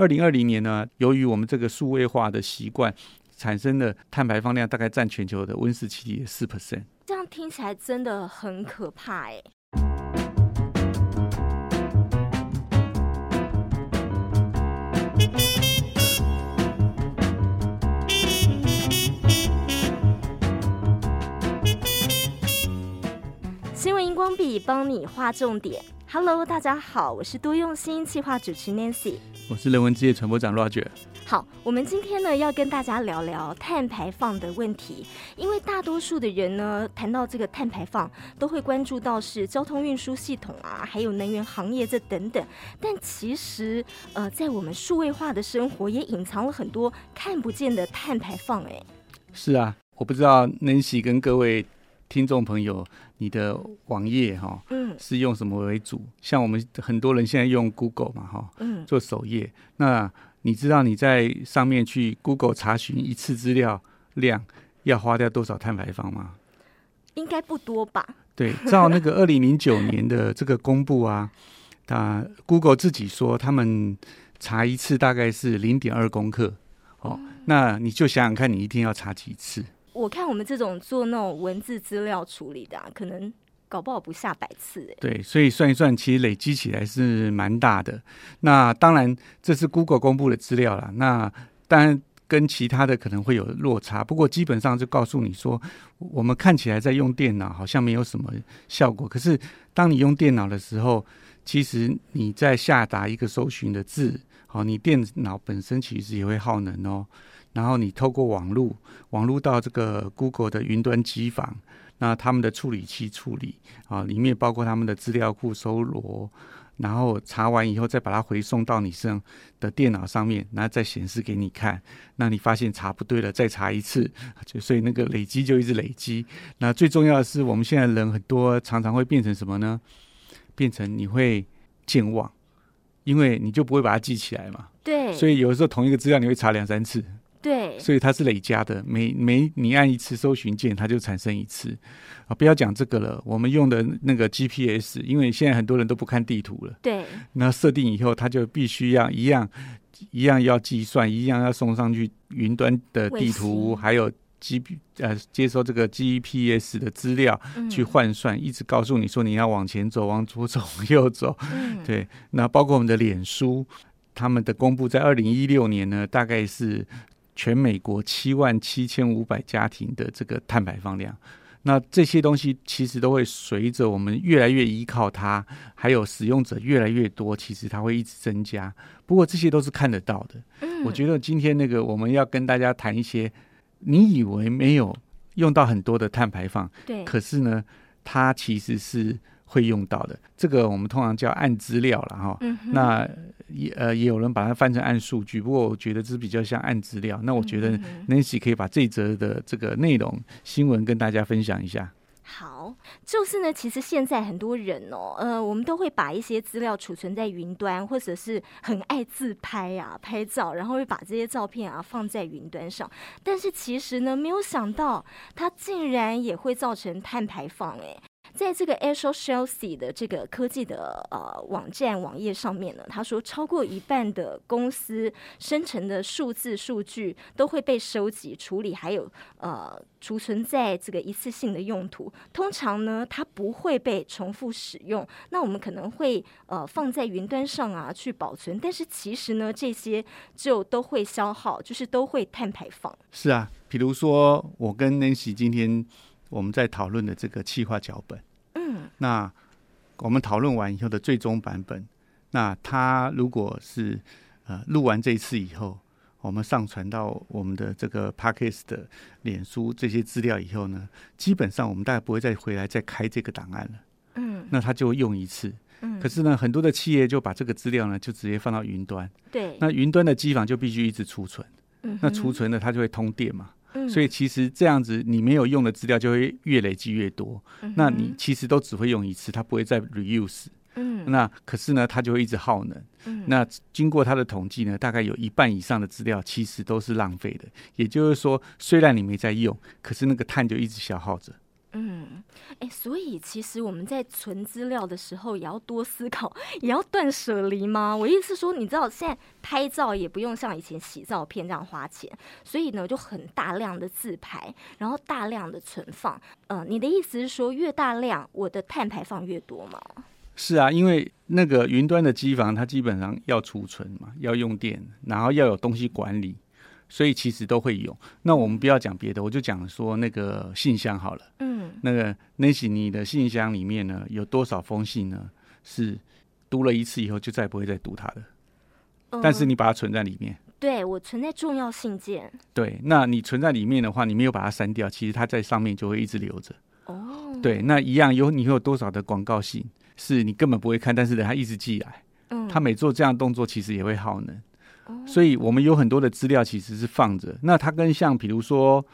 二零二零年呢，由于我们这个数位化的习惯，产生的碳排放量大概占全球的温室气体四 percent。这样听起来真的很可怕哎。新闻荧光笔帮你画重点。Hello，大家好，我是多用心企划主持 Nancy，我是人文之夜传播长 Roger。好，我们今天呢要跟大家聊聊碳排放的问题，因为大多数的人呢谈到这个碳排放，都会关注到是交通运输系统啊，还有能源行业这等等。但其实，呃，在我们数位化的生活，也隐藏了很多看不见的碳排放。哎，是啊，我不知道 Nancy 跟各位。听众朋友，你的网页哈，嗯，是用什么为主？像我们很多人现在用 Google 嘛，哈，嗯，做首页。那你知道你在上面去 Google 查询一次资料量要花掉多少碳排放吗？应该不多吧？对，照那个二零零九年的这个公布啊，啊，Google 自己说他们查一次大概是零点二公克，哦，嗯，那你就想想看，你一天要查几次？我看我们这种做那种文字资料处理的，啊，可能搞不好不下百次哎。对，所以算一算，其实累积起来是蛮大的。那当然，这是 Google 公布的资料啦。那当然跟其他的可能会有落差，不过基本上就告诉你说，我们看起来在用电脑好像没有什么效果，可是当你用电脑的时候，其实你在下达一个搜寻的字，好，你电脑本身其实也会耗能哦。然后你透过网络，网络到这个 Google 的云端机房，那他们的处理器处理啊，里面包括他们的资料库搜罗，然后查完以后再把它回送到你身上的电脑上面，然后再显示给你看。那你发现查不对了，再查一次，就所以那个累积就一直累积。那最重要的是，我们现在人很多常常会变成什么呢？变成你会健忘，因为你就不会把它记起来嘛。对。所以有的时候同一个资料你会查两三次。对，所以它是累加的，每每你按一次搜寻键，它就产生一次啊！不要讲这个了，我们用的那个 GPS，因为现在很多人都不看地图了。对，那设定以后，它就必须要一样一样要计算，一样要送上去云端的地图，还有 G P 呃接收这个 GPS 的资料去换算，嗯，一直告诉你说你要往前走，往左走，往右走。嗯，对，那包括我们的脸书，他们的公布在二零一六年呢，大概是。全美国七万七千五百家庭的这个碳排放量，那这些东西其实都会随着我们越来越依靠它，还有使用者越来越多，其实它会一直增加。不过这些都是看得到的。嗯。我觉得今天那个我们要跟大家谈一些，你以为没有用到很多的碳排放，对，可是呢，它其实是。会用到的，这个我们通常叫暗资料了哈。嗯、那也呃也有人把它翻成暗数据，不过我觉得这比较像暗资料。那我觉得 Nancy 可以把这则的这个内容新闻跟大家分享一下。好，就是呢，其实现在很多人哦，呃，我们都会把一些资料储存在云端，或者是很爱自拍啊、拍照，然后会把这些照片啊放在云端上。但是其实呢，没有想到它竟然也会造成碳排放诶。在这个 Axios Chelsea 的这个科技的呃网站网页上面呢，他说超过一半的公司生成的数字数据都会被收集处理，还有呃储存在这个一次性的用途。通常呢，它不会被重复使用。那我们可能会呃放在云端上啊去保存，但是其实呢，这些就都会消耗，就是都会碳排放。是啊，比如说我跟 Nancy 今天。我们在讨论的这个企划脚本，嗯，那我们讨论完以后的最终版本，那它如果是呃录完这一次以后，我们上传到我们的这个 Podcast 的脸书这些资料以后呢，基本上我们大概不会再回来再开这个档案了，嗯，那它就会用一次，嗯，可是呢，很多的企业就把这个资料呢就直接放到云端，对，那云端的机房就必须一直储存，嗯，那储存呢它就会通电嘛。所以其实这样子，你没有用的资料就会越累积越多。嗯。那你其实都只会用一次，它不会再 reuse。嗯。那可是呢，它就会一直耗能。嗯。那经过它的统计呢，大概有一半以上的资料其实都是浪费的。也就是说，虽然你没在用，可是那个碳就一直消耗着。嗯，哎，所以其实我们在存资料的时候，也要多思考，也要断舍离吗？我意思是说，你知道现在拍照也不用像以前洗照片这样花钱，所以呢，就很大量的自拍，然后大量的存放。嗯、呃，你的意思是说，越大量，我的碳排放越多吗？是啊，因为那个云端的机房，它基本上要储存嘛，要用电，然后要有东西管理。所以其实都会有。那我们不要讲别的，我就讲说那个信箱好了。嗯，那个 Nancy，你的信箱里面呢，有多少封信呢？是读了一次以后就再也不会再读它的。嗯，但是你把它存在里面。对，我存在重要信件。对，那你存在里面的话，你没有把它删掉，其实它在上面就会一直留着。哦。对，那一样有你会有多少的广告信是你根本不会看，但是它一直寄来。嗯。他每做这样动作，其实也会耗能。所以，我们有很多的资料其实是放着。那它跟像比如说，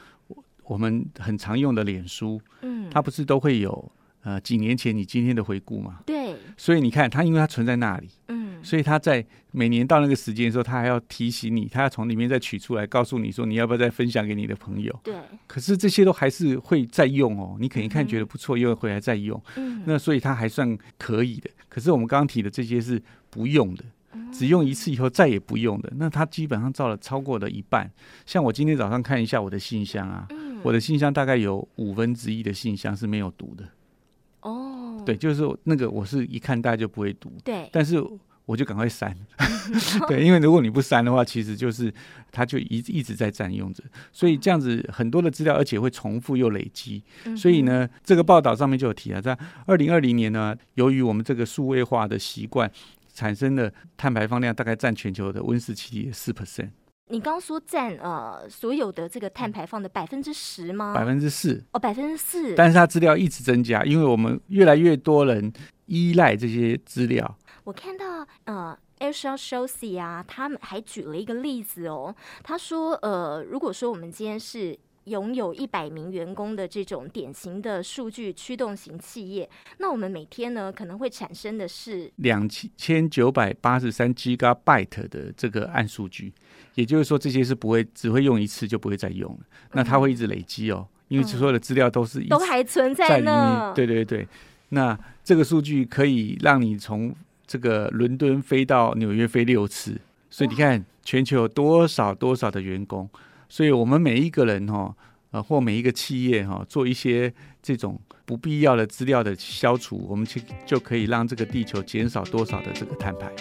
我们很常用的脸书，嗯，它不是都会有呃几年前你今天的回顾吗？对。所以你看，它因为它存在那里，嗯，所以它在每年到那个时间的时候，它还要提醒你，它要从里面再取出来，告诉你说你要不要再分享给你的朋友。对。可是这些都还是会再用哦。你可能一看觉得不错，又回来再用。嗯。那所以它还算可以的。可是我们刚刚提的这些是不用的。只用一次以后再也不用的，那它基本上照了超过了一半。像我今天早上看一下我的信箱啊，嗯、我的信箱大概有五分之一的信箱是没有读的。哦，对，就是那个我是一看大家就不会读，对，但是我就赶快删，对，因为如果你不删的话，其实就是它就一一直在占用着，所以这样子很多的资料，而且会重复又累积，所以呢，这个报道上面就有提了，在二零二零年呢，由于我们这个数位化的习惯。产生的碳排放量大概占全球的温室气体的四 percent。你刚刚说占呃所有的这个碳排放的百分之十吗？百分之四哦，百分之四。但是它资料一直增加，因为我们越来越多人依赖这些资料。我看到呃，Airshell Chelsea 啊，他们还举了一个例子哦。他说呃，如果说我们今天是拥有一百名员工的这种典型的数据驱动型企业，那我们每天呢可能会产生的是两千九百八十三 Gigabyte 的这个暗数据，也就是说这些是不会只会用一次就不会再用了，那它会一直累积哦，因为所有的资料都是都还存在呢。对对对，那这个数据可以让你从这个伦敦飞到纽约飞六次，所以你看全球有多少多少的员工。所以，我们每一个人哈，呃，或每一个企业哈，做一些这种不必要的资料的消除，我们去就可以让这个地球减少多少的这个碳排。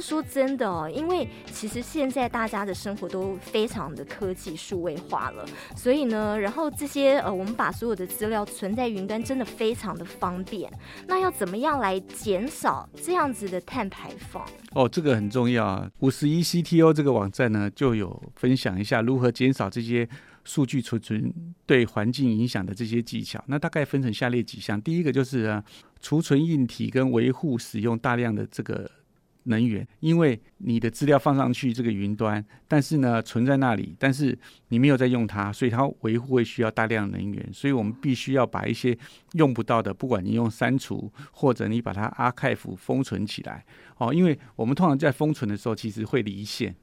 是说真的哦，因为其实现在大家的生活都非常的科技数位化了，所以呢，然后这些呃，我们把所有的资料存在云端，真的非常的方便。那要怎么样来减少这样子的碳排放？哦，这个很重要啊。五十一 CTO 这个网站呢，就有分享一下如何减少这些数据储存对环境影响的这些技巧。那大概分成下列几项，第一个就是啊，储存硬体跟维护使用大量的这个。能源，因为你的资料放上去这个云端，但是呢，存在那里，但是你没有在用它，所以它维护会需要大量能源，所以我们必须要把一些用不到的，不管你用删除或者你把它 archive 封存起来哦，因为我们通常在封存的时候其实会离线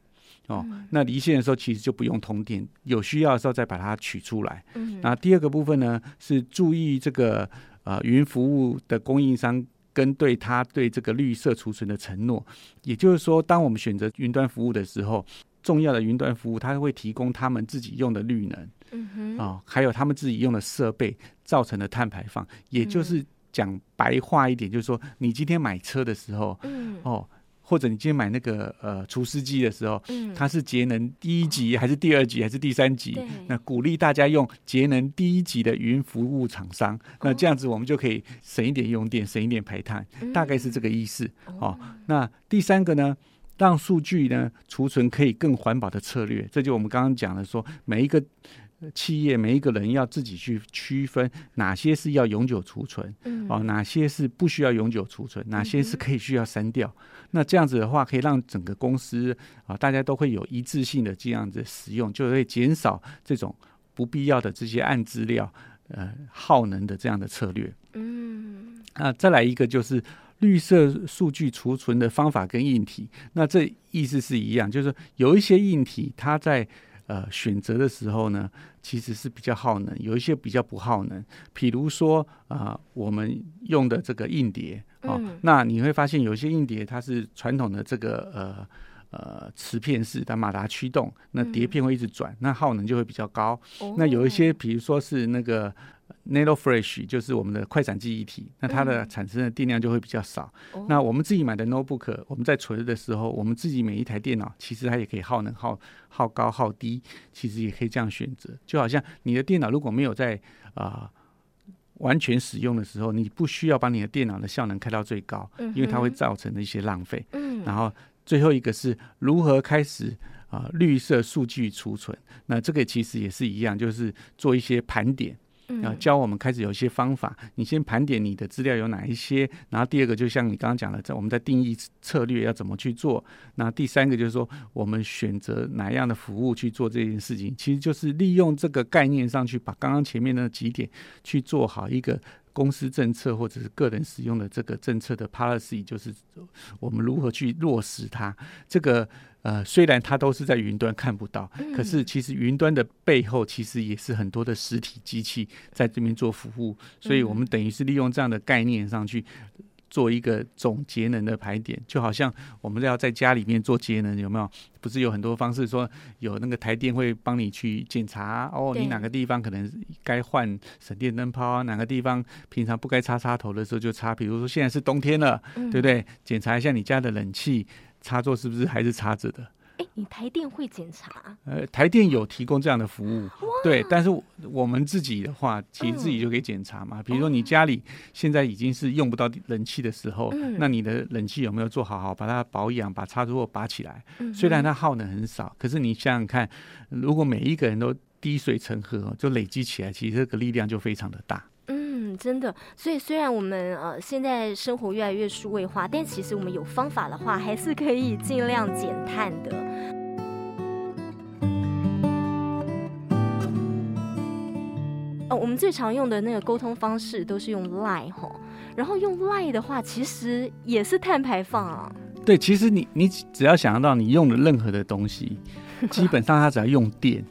哦，那离线的时候其实就不用通电，有需要的时候再把它取出来。嗯那第二个部分呢，是注意这个呃云服务的供应商。跟对他对这个绿色储存的承诺，也就是说，当我们选择云端服务的时候，重要的云端服务，它会提供他们自己用的绿能，嗯哼，啊，还有他们自己用的设备造成的碳排放，也就是讲白话一点，就是说，你今天买车的时候，嗯，哦。或者你今天买那个呃除湿机的时候，嗯，它是节能第一级还是第二级还是第三级？那鼓励大家用节能第一级的云服务厂商，那这样子我们就可以省一点用电，省一点排碳，大概是这个意思。哦，那第三个呢，让数据呢储存可以更环保的策略，这就我们刚刚讲的说每一个。企业每一个人要自己去区分哪些是要永久储存，嗯，哦，哪些是不需要永久储存，哪些是可以需要删掉。嗯、那这样子的话，可以让整个公司啊，大家都会有一致性的这样子使用，就会减少这种不必要的这些暗资料，呃，耗能的这样的策略。嗯，那再来一个就是绿色数据储存的方法跟硬体，那这意思是一样，就是有一些硬体它在呃选择的时候呢，其实是比较耗能，有一些比较不耗能。比如说啊、呃，我们用的这个硬碟啊、哦嗯，那你会发现有一些硬碟它是传统的这个呃。呃，磁片式的马达驱动，那碟片会一直转，嗯，那耗能就会比较高。哦、那有一些，比如说是那个 NanoFlash，就是我们的快闪记忆体，那它的产生的电量就会比较少。嗯、那我们自己买的 Notebook，我们在存的时候，我们自己每一台电脑其实它也可以耗能耗耗高耗低，其实也可以这样选择。就好像你的电脑如果没有在啊、呃、完全使用的时候，你不需要把你的电脑的效能开到最高，嗯、因为它会造成的一些浪费。嗯，然后。最后一个是如何开始啊、呃？绿色数据储存，那这个其实也是一样，就是做一些盘点，啊，教我们开始有一些方法。你先盘点你的资料有哪一些，然后第二个就像你刚刚讲的，在我们在定义策略要怎么去做。那第三个就是说，我们选择哪样的服务去做这件事情，其实就是利用这个概念上去把刚刚前面的几点去做好一个。公司政策或者是个人使用的这个政策的 policy，就是我们如何去落实它。这个呃，虽然它都是在云端看不到，可是其实云端的背后其实也是很多的实体机器在这边做服务，所以我们等于是利用这样的概念上去。做一个总节能的排点，就好像我们要在家里面做节能，有没有？不是有很多方式说，有那个台电会帮你去检查哦，你哪个地方可能该换省电灯泡啊？哪个地方平常不该插插头的时候就插。比如说现在是冬天了，嗯、对不对？检查一下你家的冷气插座是不是还是插着的。哎，你台电会检查？呃，台电有提供这样的服务，对。但是我们自己的话，其实自己就可以检查嘛。嗯、比如说你家里现在已经是用不到冷气的时候，嗯，那你的冷气有没有做好好把它保养，把插座拔起来？嗯，虽然它耗能很少，可是你想想看，如果每一个人都滴水成河，就累积起来，其实这个力量就非常的大。真的，所以虽然我们呃现在生活越来越数位化，但其实我们有方法的话，还是可以尽量减碳的。哦，我们最常用的那个沟通方式都是用 lie 吼，然后用 lie 的话，其实也是碳排放啊。对，其实你你只要想到你用的任何的东西，基本上它只要用电。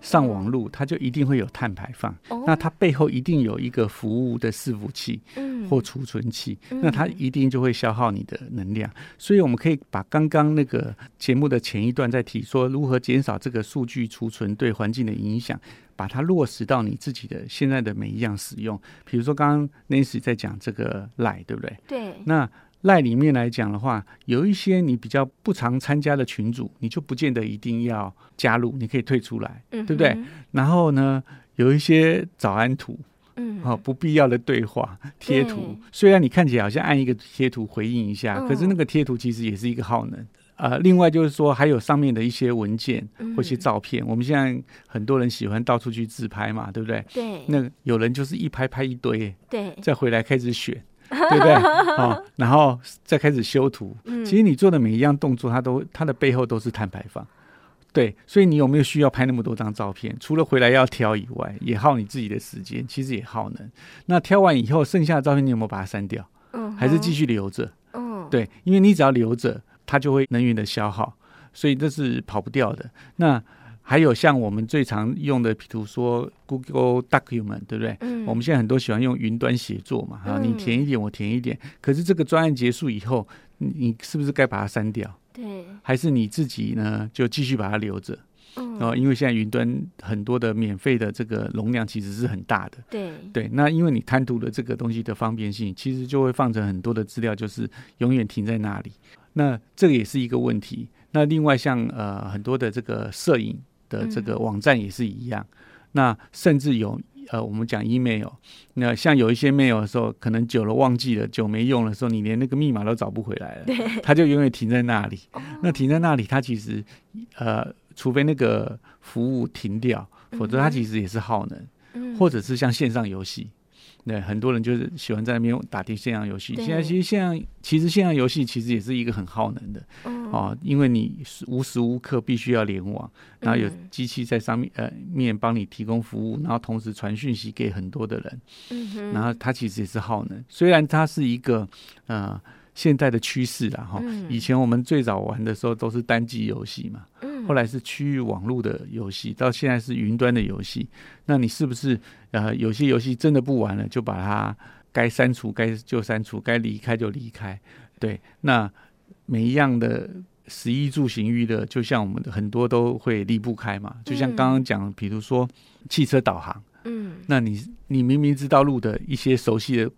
上网路，它就一定会有碳排放。哦、那它背后一定有一个服务的伺服器或储存器、嗯，那它一定就会消耗你的能量。嗯、所以我们可以把刚刚那个节目的前一段在提说如何减少这个数据储存对环境的影响，把它落实到你自己的现在的每一样使用。比如说刚刚 Nancy 在讲这个 Line，对不对？对。那赖里面来讲的话，有一些你比较不常参加的群组，你就不见得一定要加入，你可以退出来，嗯、对不对？然后呢，有一些早安图，嗯，哦，不必要的对话贴图，虽然你看起来好像按一个贴图回应一下，可是那个贴图其实也是一个耗能。呃，另外就是说，还有上面的一些文件或一些照片，我们现在很多人喜欢到处去自拍嘛，对不对？对。那有人就是一拍拍一堆，对，再回来开始选。对不对？哦，然后再开始修图。其实你做的每一样动作，它都它的背后都是碳排放。对，所以你有没有需要拍那么多张照片？除了回来要挑以外，也耗你自己的时间，其实也耗能。那挑完以后，剩下的照片你有没有把它删掉？嗯还是继续留着？嗯，对，因为你只要留着，它就会能源的消耗，所以这是跑不掉的。那。还有像我们最常用的，比如说 Google Document，对不对？嗯。我们现在很多喜欢用云端写作嘛，啊，你填一点，我填一点。可是这个专案结束以后，你是不是该把它删掉？对。还是你自己呢，就继续把它留着？嗯。哦，因为现在云端很多的免费的这个容量其实是很大的。对。对。那因为你贪图了这个东西的方便性，其实就会放成很多的资料，就是永远停在那里。那这个也是一个问题。那另外像呃很多的这个摄影。的这个网站也是一样，嗯、那甚至有呃，我们讲 email，那像有一些 mail 的时候，可能久了忘记了，久没用的时候，你连那个密码都找不回来了，对，它就永远停在那里。哦、那停在那里，它其实呃，除非那个服务停掉，否则它其实也是耗能，嗯、或者是像线上游戏。对，很多人就是喜欢在那边打电线上游戏。现在其实线上，其实线上游戏其实也是一个很耗能的。嗯、哦，因为你无时无刻必须要联网，然后有机器在上面呃面帮你提供服务，然后同时传讯息给很多的人，嗯，然后它其实也是耗能，虽然它是一个呃现在的趋势啦哈，以前我们最早玩的时候都是单机游戏嘛，后来是区域网络的游戏，到现在是云端的游戏，那你是不是呃有些游戏真的不玩了，就把它该删除该就删除，该离开就离开，对，那。每一样的食衣住行娱乐，就像我们的很多都会离不开嘛。就像刚刚讲，比如说汽车导航，嗯，那你你明明知道路的一些熟悉的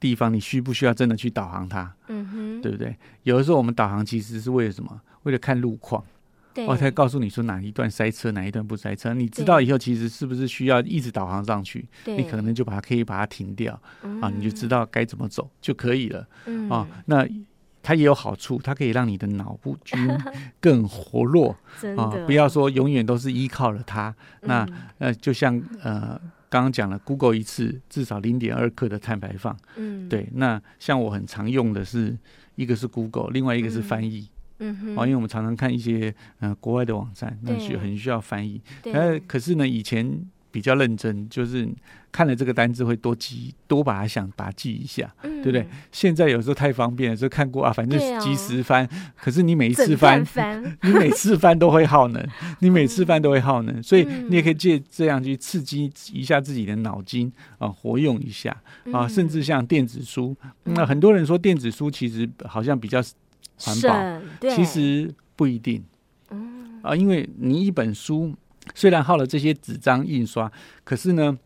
地方，你需不需要真的去导航它？嗯哼，对不对？有的时候我们导航其实是为了什么？为了看路况，对，我才告诉你说哪一段塞车，哪一段不塞车。你知道以后其实是不是需要一直导航上去？你可能就把它可以把它停掉，啊，你就知道该怎么走就可以了。啊，那。它也有好处，它可以让你的脑部筋 更活络啊！不要说永远都是依靠了它。嗯、那呃，就像呃刚刚讲了，Google 一次至少零点二克的碳排放。嗯，对。那像我很常用的是一个是 Google，另外一个是翻译。嗯哼。啊，因为我们常常看一些呃国外的网站，那需很需要翻译。呃，可是呢，以前。比较认真，就是看了这个单字会多记，多把它想把它记一下，嗯、对不对？现在有时候太方便了，就看过啊，反正及时翻。哦、可是你每一次翻，翻 你每次翻都会耗能，你每次翻都会耗能，所以你也可以借这样去刺激一下自己的脑筋啊，活用一下啊，甚至像电子书，那、嗯、很多人说电子书其实好像比较环保，其实不一定，嗯啊，因为你一本书。虽然耗了这些纸张印刷，可是呢，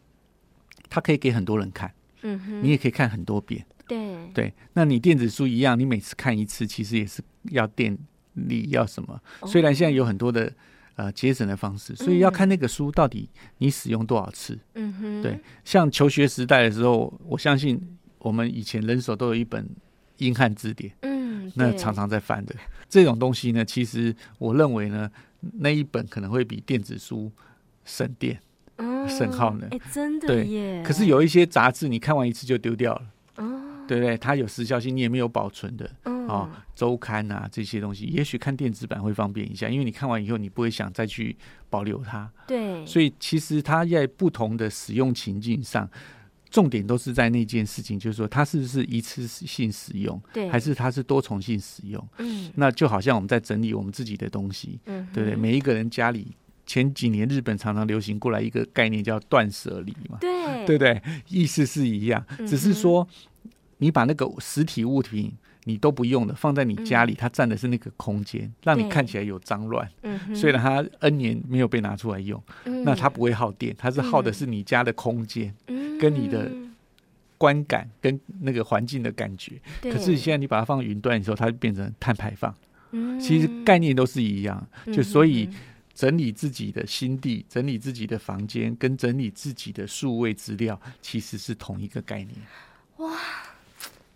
它可以给很多人看，嗯哼，你也可以看很多遍，对对。那你电子书一样，你每次看一次，其实也是要电力要什么？虽然现在有很多的呃节省的方式，所以要看那个书到底你使用多少次，嗯哼。对，像求学时代的时候，我相信我们以前人手都有一本英汉字典，嗯，那常常在翻的这种东西呢，其实我认为呢。那一本可能会比电子书省电、嗯、省耗能。哎，真的耶！可是有一些杂志，你看完一次就丢掉了，哦、对不对？它有时效性，你也没有保存的。嗯、哦，周刊啊这些东西，也许看电子版会方便一下，因为你看完以后，你不会想再去保留它。对，所以其实它在不同的使用情境上。重点都是在那件事情，就是说它是不是一次性使用，对，还是它是多重性使用？嗯，那就好像我们在整理我们自己的东西，嗯，对不对？每一个人家里前几年日本常常流行过来一个概念叫断舍离嘛，对，对不对？意思是一样，只是说你把那个实体物品。你都不用的，放在你家里，它占的是那个空间，嗯、让你看起来有脏乱。嗯，虽然它 N 年没有被拿出来用，嗯、那它不会耗电，它是耗的是你家的空间，嗯、跟你的观感跟那个环境的感觉。嗯、可是现在你把它放云端的时候，它就变成碳排放。嗯，其实概念都是一样，就所以整理自己的心地，整理自己的房间，跟整理自己的数位资料，其实是同一个概念。哇。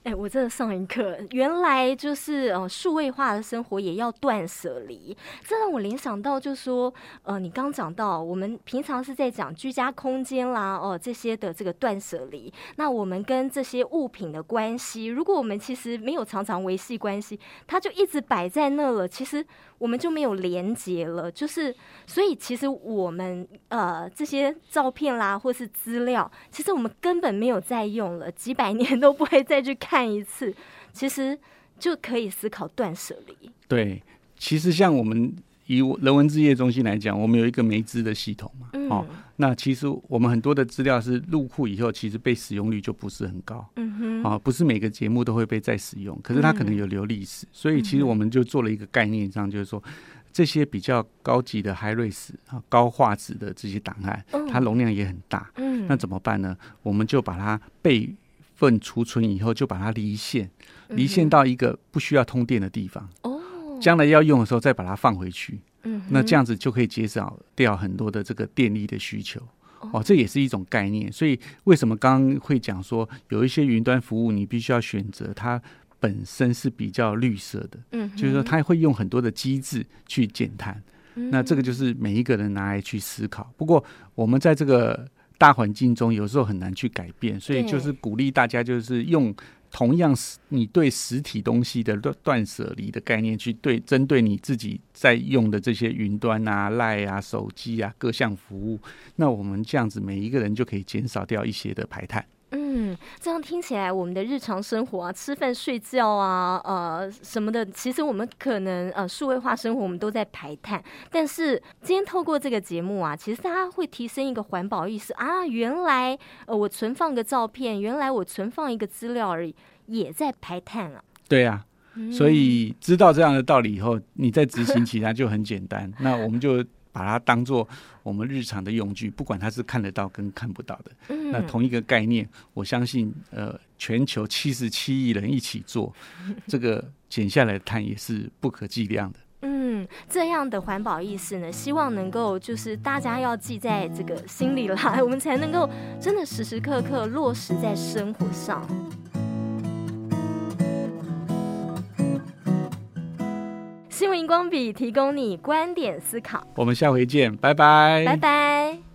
哎、我真的上一课，原来就是呃，数位化的生活也要断舍离。这让我联想到，就说，呃，你刚讲到，我们平常是在讲居家空间啦，哦、这些的这个断舍离。那我们跟这些物品的关系，如果我们其实没有常常维系关系，它就一直摆在那了，其实我们就没有连接了。就是，所以其实我们呃这些照片啦，或是资料，其实我们根本没有再用了，几百年都不会再去看。一次，其实就可以思考断舍离。对，其实像我们以人文置业中心来讲，我们有一个梅资的系统嘛。嗯、哦，那其实我们很多的资料是入库以后，其实被使用率就不是很高。嗯哼，啊、哦，不是每个节目都会被再使用，可是它可能有留历史，嗯、所以其实我们就做了一个概念上，就是说这些比较高级的 high res 啊高画质的这些档案，嗯、它容量也很大。嗯，那怎么办呢？我们就把它备。份储存以后就把它离线，离线到一个不需要通电的地方。哦，将来要用的时候再把它放回去。嗯，那这样子就可以减少掉很多的这个电力的需求。哦，这也是一种概念。所以为什么刚刚会讲说有一些云端服务你必须要选择它本身是比较绿色的？嗯，就是说它会用很多的机制去减碳。那这个就是每一个人拿来去思考。不过我们在这个。大环境中有时候很难去改变，所以就是鼓励大家就是用同样是你对实体东西的断断舍离的概念，去对针对你自己在用的这些云端啊、赖啊、手机啊各项服务，那我们这样子每一个人就可以减少掉一些的排碳。嗯，这样听起来，我们的日常生活啊，吃饭、睡觉啊，呃，什么的，其实我们可能呃，数位化生活，我们都在排碳。但是今天透过这个节目啊，其实大家会提升一个环保意识啊，原来呃，我存放个照片，原来我存放一个资料而已，也在排碳啊。对啊，所以知道这样的道理以后，你在执行起来就很简单。那我们就。把它当做我们日常的用具，不管它是看得到跟看不到的，嗯、那同一个概念，我相信，呃，全球七十七亿人一起做，这个减下来的碳也是不可计量的。嗯，这样的环保意识呢，希望能够就是大家要记在这个心里啦，我们才能够真的时时刻刻落实在生活上。新闻荧光笔提供你观点思考，我们下回见，拜拜，拜拜。